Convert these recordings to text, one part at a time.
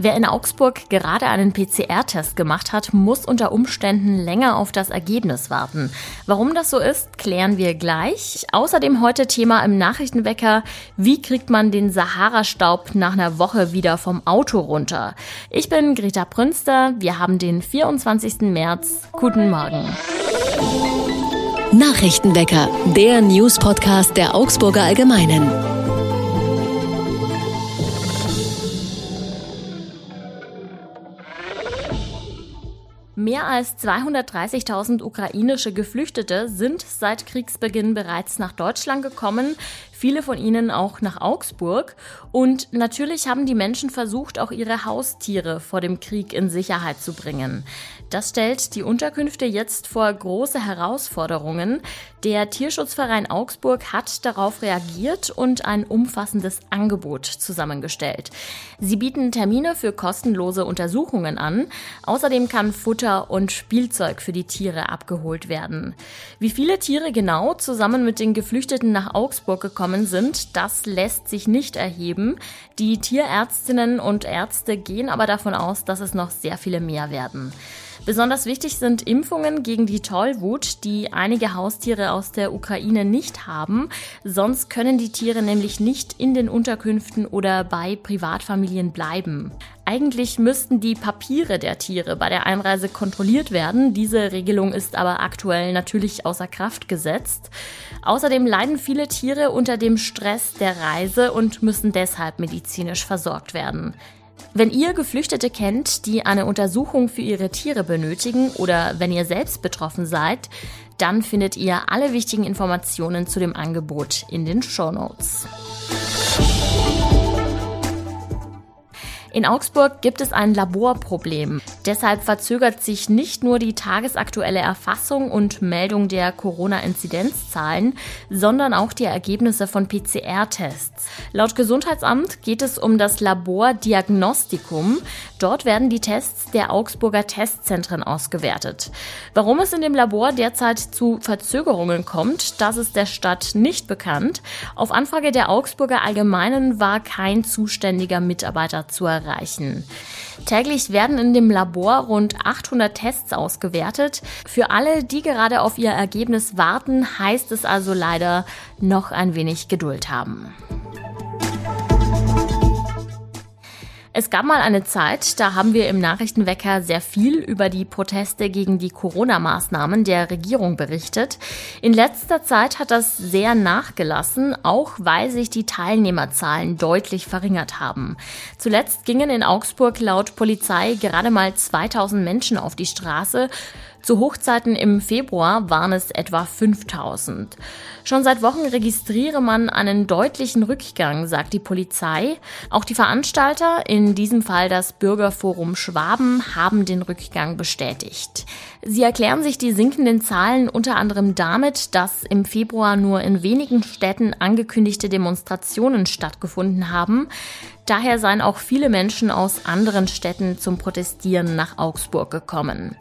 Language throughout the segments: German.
Wer in Augsburg gerade einen PCR-Test gemacht hat, muss unter Umständen länger auf das Ergebnis warten. Warum das so ist, klären wir gleich. Außerdem heute Thema im Nachrichtenwecker, wie kriegt man den Sahara-Staub nach einer Woche wieder vom Auto runter? Ich bin Greta Prünster, wir haben den 24. März. Guten Morgen. Nachrichtenwecker, der News-Podcast der Augsburger Allgemeinen. Mehr als 230.000 ukrainische Geflüchtete sind seit Kriegsbeginn bereits nach Deutschland gekommen, viele von ihnen auch nach Augsburg. Und natürlich haben die Menschen versucht, auch ihre Haustiere vor dem Krieg in Sicherheit zu bringen. Das stellt die Unterkünfte jetzt vor große Herausforderungen. Der Tierschutzverein Augsburg hat darauf reagiert und ein umfassendes Angebot zusammengestellt. Sie bieten Termine für kostenlose Untersuchungen an. Außerdem kann Futter und Spielzeug für die Tiere abgeholt werden. Wie viele Tiere genau zusammen mit den Geflüchteten nach Augsburg gekommen sind, das lässt sich nicht erheben. Die Tierärztinnen und Ärzte gehen aber davon aus, dass es noch sehr viele mehr werden. Besonders wichtig sind Impfungen gegen die Tollwut, die einige Haustiere aus der Ukraine nicht haben. Sonst können die Tiere nämlich nicht in den Unterkünften oder bei Privatfamilien bleiben. Eigentlich müssten die Papiere der Tiere bei der Einreise kontrolliert werden. Diese Regelung ist aber aktuell natürlich außer Kraft gesetzt. Außerdem leiden viele Tiere unter dem Stress der Reise und müssen deshalb medizinisch versorgt werden. Wenn ihr Geflüchtete kennt, die eine Untersuchung für ihre Tiere benötigen oder wenn ihr selbst betroffen seid, dann findet ihr alle wichtigen Informationen zu dem Angebot in den Show Notes. In Augsburg gibt es ein Laborproblem. Deshalb verzögert sich nicht nur die tagesaktuelle Erfassung und Meldung der Corona-Inzidenzzahlen, sondern auch die Ergebnisse von PCR-Tests. Laut Gesundheitsamt geht es um das Labor Diagnostikum. Dort werden die Tests der Augsburger Testzentren ausgewertet. Warum es in dem Labor derzeit zu Verzögerungen kommt, das ist der Stadt nicht bekannt. Auf Anfrage der Augsburger Allgemeinen war kein zuständiger Mitarbeiter zu erreichen. Täglich werden in dem Labor rund 800 Tests ausgewertet. Für alle, die gerade auf ihr Ergebnis warten, heißt es also leider noch ein wenig Geduld haben. Es gab mal eine Zeit, da haben wir im Nachrichtenwecker sehr viel über die Proteste gegen die Corona-Maßnahmen der Regierung berichtet. In letzter Zeit hat das sehr nachgelassen, auch weil sich die Teilnehmerzahlen deutlich verringert haben. Zuletzt gingen in Augsburg laut Polizei gerade mal 2000 Menschen auf die Straße. Zu Hochzeiten im Februar waren es etwa 5000. Schon seit Wochen registriere man einen deutlichen Rückgang, sagt die Polizei. Auch die Veranstalter, in diesem Fall das Bürgerforum Schwaben, haben den Rückgang bestätigt. Sie erklären sich die sinkenden Zahlen unter anderem damit, dass im Februar nur in wenigen Städten angekündigte Demonstrationen stattgefunden haben. Daher seien auch viele Menschen aus anderen Städten zum Protestieren nach Augsburg gekommen.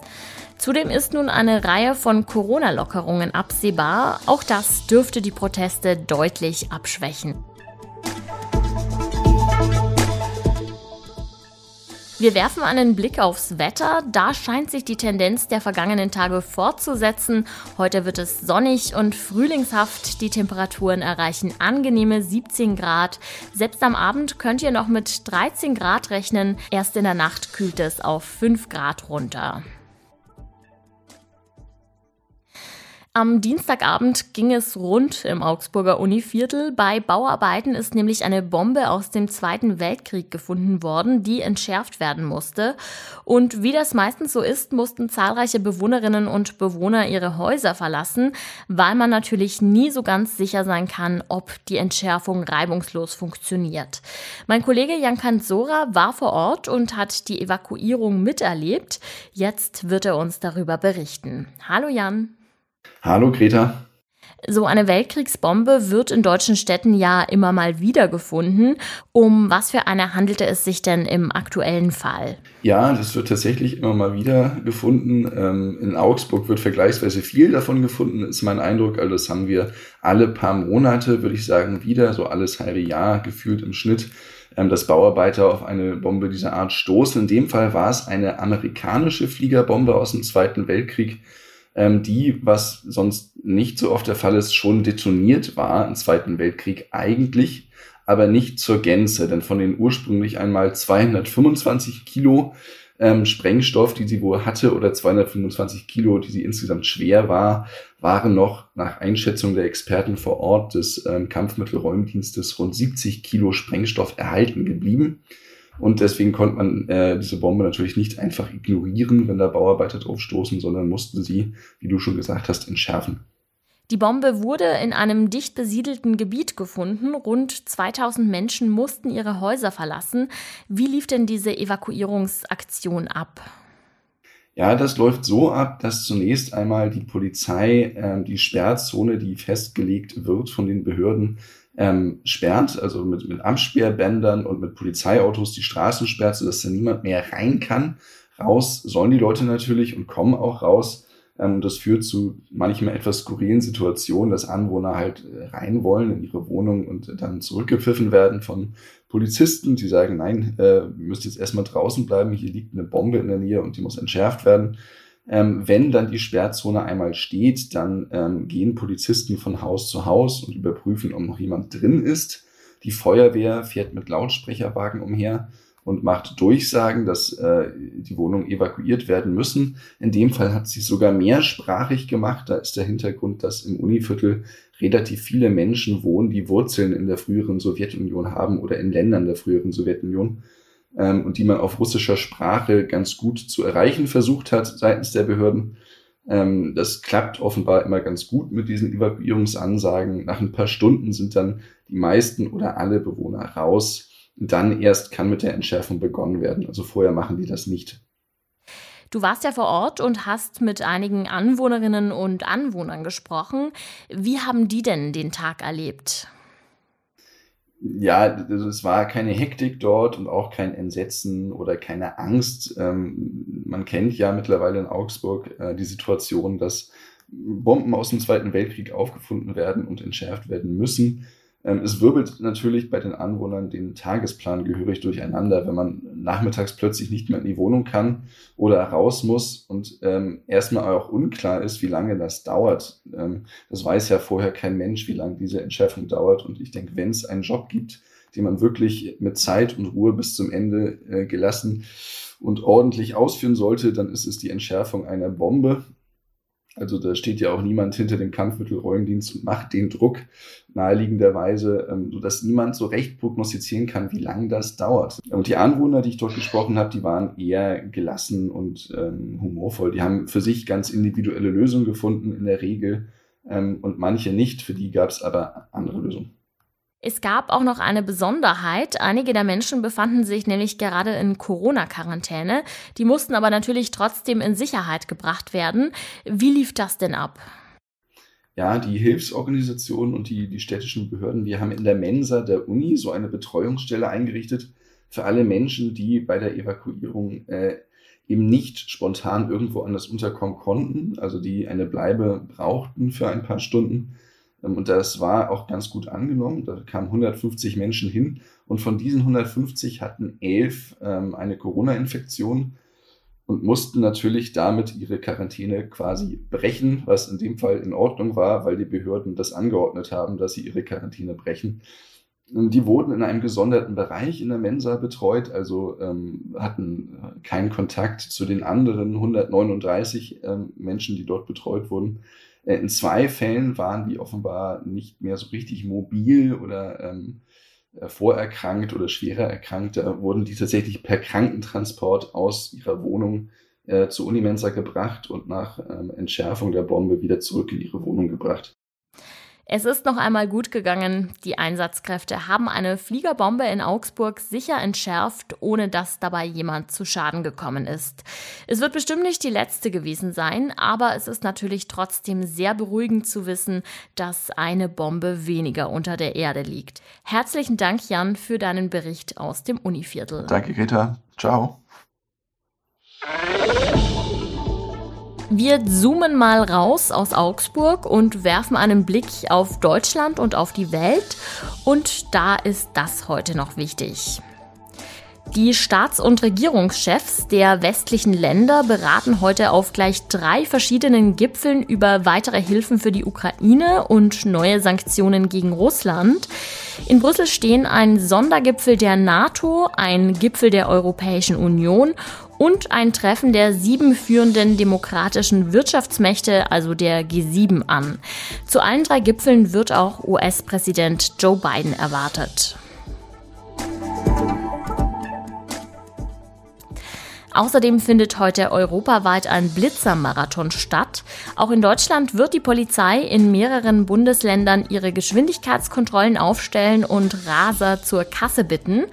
Zudem ist nun eine Reihe von Corona-Lockerungen absehbar. Auch das dürfte die Proteste deutlich abschwächen. Wir werfen einen Blick aufs Wetter. Da scheint sich die Tendenz der vergangenen Tage fortzusetzen. Heute wird es sonnig und frühlingshaft. Die Temperaturen erreichen angenehme 17 Grad. Selbst am Abend könnt ihr noch mit 13 Grad rechnen. Erst in der Nacht kühlt es auf 5 Grad runter. Am Dienstagabend ging es rund im Augsburger Univiertel. Bei Bauarbeiten ist nämlich eine Bombe aus dem Zweiten Weltkrieg gefunden worden, die entschärft werden musste. Und wie das meistens so ist, mussten zahlreiche Bewohnerinnen und Bewohner ihre Häuser verlassen, weil man natürlich nie so ganz sicher sein kann, ob die Entschärfung reibungslos funktioniert. Mein Kollege Jan Kanzora war vor Ort und hat die Evakuierung miterlebt. Jetzt wird er uns darüber berichten. Hallo Jan. Hallo Greta. So eine Weltkriegsbombe wird in deutschen Städten ja immer mal wieder gefunden. Um was für eine handelte es sich denn im aktuellen Fall? Ja, das wird tatsächlich immer mal wieder gefunden. Ähm, in Augsburg wird vergleichsweise viel davon gefunden, ist mein Eindruck. Also das haben wir alle paar Monate, würde ich sagen, wieder, so alles halbe Jahr gefühlt im Schnitt ähm, dass Bauarbeiter auf eine Bombe dieser Art stoßen. In dem Fall war es eine amerikanische Fliegerbombe aus dem Zweiten Weltkrieg, ähm, die, was sonst nicht so oft der Fall ist, schon detoniert war im Zweiten Weltkrieg eigentlich, aber nicht zur Gänze, denn von den ursprünglich einmal 225 Kilo ähm, Sprengstoff, die sie wohl hatte, oder 225 Kilo, die sie insgesamt schwer war, waren noch nach Einschätzung der Experten vor Ort des ähm, Kampfmittelräumdienstes rund 70 Kilo Sprengstoff erhalten geblieben. Und deswegen konnte man äh, diese Bombe natürlich nicht einfach ignorieren, wenn da Bauarbeiter drauf stoßen, sondern musste sie, wie du schon gesagt hast, entschärfen. Die Bombe wurde in einem dicht besiedelten Gebiet gefunden. Rund 2000 Menschen mussten ihre Häuser verlassen. Wie lief denn diese Evakuierungsaktion ab? Ja, das läuft so ab, dass zunächst einmal die Polizei äh, die Sperrzone, die festgelegt wird von den Behörden, ähm, sperrt, also mit, mit Amtssperrbändern und mit Polizeiautos die Straßen sperrt, sodass da niemand mehr rein kann. Raus sollen die Leute natürlich und kommen auch raus. Ähm, das führt zu manchmal etwas skurrilen Situationen, dass Anwohner halt äh, rein wollen in ihre Wohnung und dann zurückgepfiffen werden von Polizisten, die sagen, nein, äh, ihr müsst jetzt erstmal draußen bleiben, hier liegt eine Bombe in der Nähe und die muss entschärft werden. Ähm, wenn dann die Sperrzone einmal steht, dann ähm, gehen Polizisten von Haus zu Haus und überprüfen, ob noch jemand drin ist. Die Feuerwehr fährt mit Lautsprecherwagen umher und macht Durchsagen, dass äh, die Wohnungen evakuiert werden müssen. In dem Fall hat sie sogar mehrsprachig gemacht. Da ist der Hintergrund, dass im Univiertel relativ viele Menschen wohnen, die Wurzeln in der früheren Sowjetunion haben oder in Ländern der früheren Sowjetunion ähm, und die man auf russischer Sprache ganz gut zu erreichen versucht hat seitens der Behörden. Ähm, das klappt offenbar immer ganz gut mit diesen Evakuierungsansagen. Nach ein paar Stunden sind dann die meisten oder alle Bewohner raus dann erst kann mit der Entschärfung begonnen werden. Also vorher machen die das nicht. Du warst ja vor Ort und hast mit einigen Anwohnerinnen und Anwohnern gesprochen. Wie haben die denn den Tag erlebt? Ja, also es war keine Hektik dort und auch kein Entsetzen oder keine Angst. Ähm, man kennt ja mittlerweile in Augsburg äh, die Situation, dass Bomben aus dem Zweiten Weltkrieg aufgefunden werden und entschärft werden müssen. Ähm, es wirbelt natürlich bei den Anwohnern den Tagesplan gehörig durcheinander, wenn man nachmittags plötzlich nicht mehr in die Wohnung kann oder raus muss und ähm, erstmal auch unklar ist, wie lange das dauert. Ähm, das weiß ja vorher kein Mensch, wie lange diese Entschärfung dauert. Und ich denke, wenn es einen Job gibt, den man wirklich mit Zeit und Ruhe bis zum Ende äh, gelassen und ordentlich ausführen sollte, dann ist es die Entschärfung einer Bombe. Also da steht ja auch niemand hinter dem Kampfmittelräumdienst und macht den Druck naheliegenderweise, ähm, sodass niemand so recht prognostizieren kann, wie lange das dauert. Und die Anwohner, die ich dort gesprochen habe, die waren eher gelassen und ähm, humorvoll. Die haben für sich ganz individuelle Lösungen gefunden in der Regel ähm, und manche nicht. Für die gab es aber andere Lösungen. Es gab auch noch eine Besonderheit. Einige der Menschen befanden sich nämlich gerade in Corona-Quarantäne. Die mussten aber natürlich trotzdem in Sicherheit gebracht werden. Wie lief das denn ab? Ja, die Hilfsorganisationen und die, die städtischen Behörden, die haben in der Mensa der Uni so eine Betreuungsstelle eingerichtet für alle Menschen, die bei der Evakuierung äh, eben nicht spontan irgendwo anders unterkommen konnten, also die eine Bleibe brauchten für ein paar Stunden und das war auch ganz gut angenommen. Da kamen 150 Menschen hin und von diesen 150 hatten elf ähm, eine Corona-Infektion und mussten natürlich damit ihre Quarantäne quasi brechen, was in dem Fall in Ordnung war, weil die Behörden das angeordnet haben, dass sie ihre Quarantäne brechen. Die wurden in einem gesonderten Bereich in der Mensa betreut, also ähm, hatten keinen Kontakt zu den anderen 139 ähm, Menschen, die dort betreut wurden. Äh, in zwei Fällen waren die offenbar nicht mehr so richtig mobil oder ähm, äh, vorerkrankt oder schwerer erkrankt. Da wurden die tatsächlich per Krankentransport aus ihrer Wohnung äh, zur Unimensa gebracht und nach ähm, Entschärfung der Bombe wieder zurück in ihre Wohnung gebracht. Es ist noch einmal gut gegangen. Die Einsatzkräfte haben eine Fliegerbombe in Augsburg sicher entschärft, ohne dass dabei jemand zu Schaden gekommen ist. Es wird bestimmt nicht die letzte gewesen sein, aber es ist natürlich trotzdem sehr beruhigend zu wissen, dass eine Bombe weniger unter der Erde liegt. Herzlichen Dank, Jan, für deinen Bericht aus dem Univiertel. Danke, Greta. Ciao. Wir zoomen mal raus aus Augsburg und werfen einen Blick auf Deutschland und auf die Welt. Und da ist das heute noch wichtig. Die Staats- und Regierungschefs der westlichen Länder beraten heute auf gleich drei verschiedenen Gipfeln über weitere Hilfen für die Ukraine und neue Sanktionen gegen Russland. In Brüssel stehen ein Sondergipfel der NATO, ein Gipfel der Europäischen Union und ein Treffen der sieben führenden demokratischen Wirtschaftsmächte, also der G7, an. Zu allen drei Gipfeln wird auch US-Präsident Joe Biden erwartet. Außerdem findet heute europaweit ein Blitzermarathon statt. Auch in Deutschland wird die Polizei in mehreren Bundesländern ihre Geschwindigkeitskontrollen aufstellen und Raser zur Kasse bitten.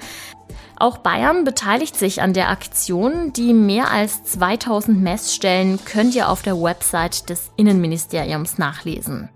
Auch Bayern beteiligt sich an der Aktion. Die mehr als 2000 Messstellen könnt ihr auf der Website des Innenministeriums nachlesen.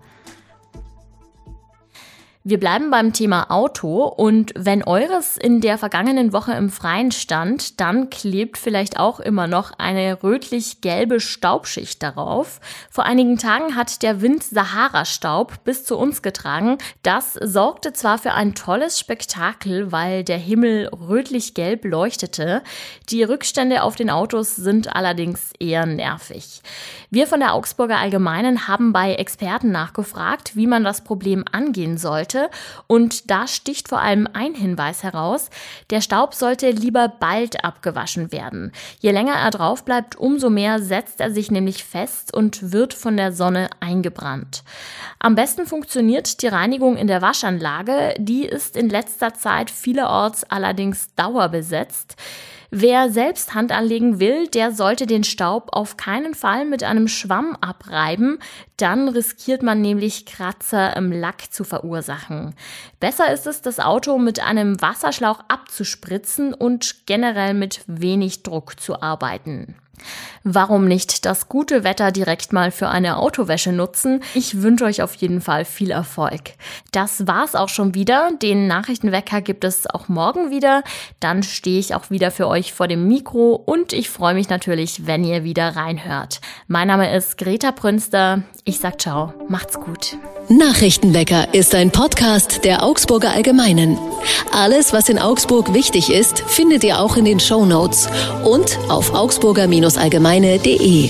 Wir bleiben beim Thema Auto und wenn eures in der vergangenen Woche im Freien stand, dann klebt vielleicht auch immer noch eine rötlich-gelbe Staubschicht darauf. Vor einigen Tagen hat der Wind Sahara-Staub bis zu uns getragen. Das sorgte zwar für ein tolles Spektakel, weil der Himmel rötlich-gelb leuchtete. Die Rückstände auf den Autos sind allerdings eher nervig. Wir von der Augsburger Allgemeinen haben bei Experten nachgefragt, wie man das Problem angehen sollte sollte. Und da sticht vor allem ein Hinweis heraus. Der Staub sollte lieber bald abgewaschen werden. Je länger er drauf bleibt, umso mehr setzt er sich nämlich fest und wird von der Sonne eingebrannt. Am besten funktioniert die Reinigung in der Waschanlage. Die ist in letzter Zeit vielerorts allerdings dauerbesetzt. Wer selbst Hand anlegen will, der sollte den Staub auf keinen Fall mit einem Schwamm abreiben, dann riskiert man nämlich Kratzer im Lack zu verursachen. Besser ist es, das Auto mit einem Wasserschlauch abzuspritzen und generell mit wenig Druck zu arbeiten. Warum nicht das gute Wetter direkt mal für eine Autowäsche nutzen? Ich wünsche euch auf jeden Fall viel Erfolg. Das war's auch schon wieder. Den Nachrichtenwecker gibt es auch morgen wieder. Dann stehe ich auch wieder für euch vor dem Mikro und ich freue mich natürlich, wenn ihr wieder reinhört. Mein Name ist Greta Prünster. Ich sag ciao. Macht's gut. Nachrichtenwecker ist ein Podcast der Augsburger Allgemeinen. Alles, was in Augsburg wichtig ist, findet ihr auch in den Show Notes und auf augsburger-allgemeine.de.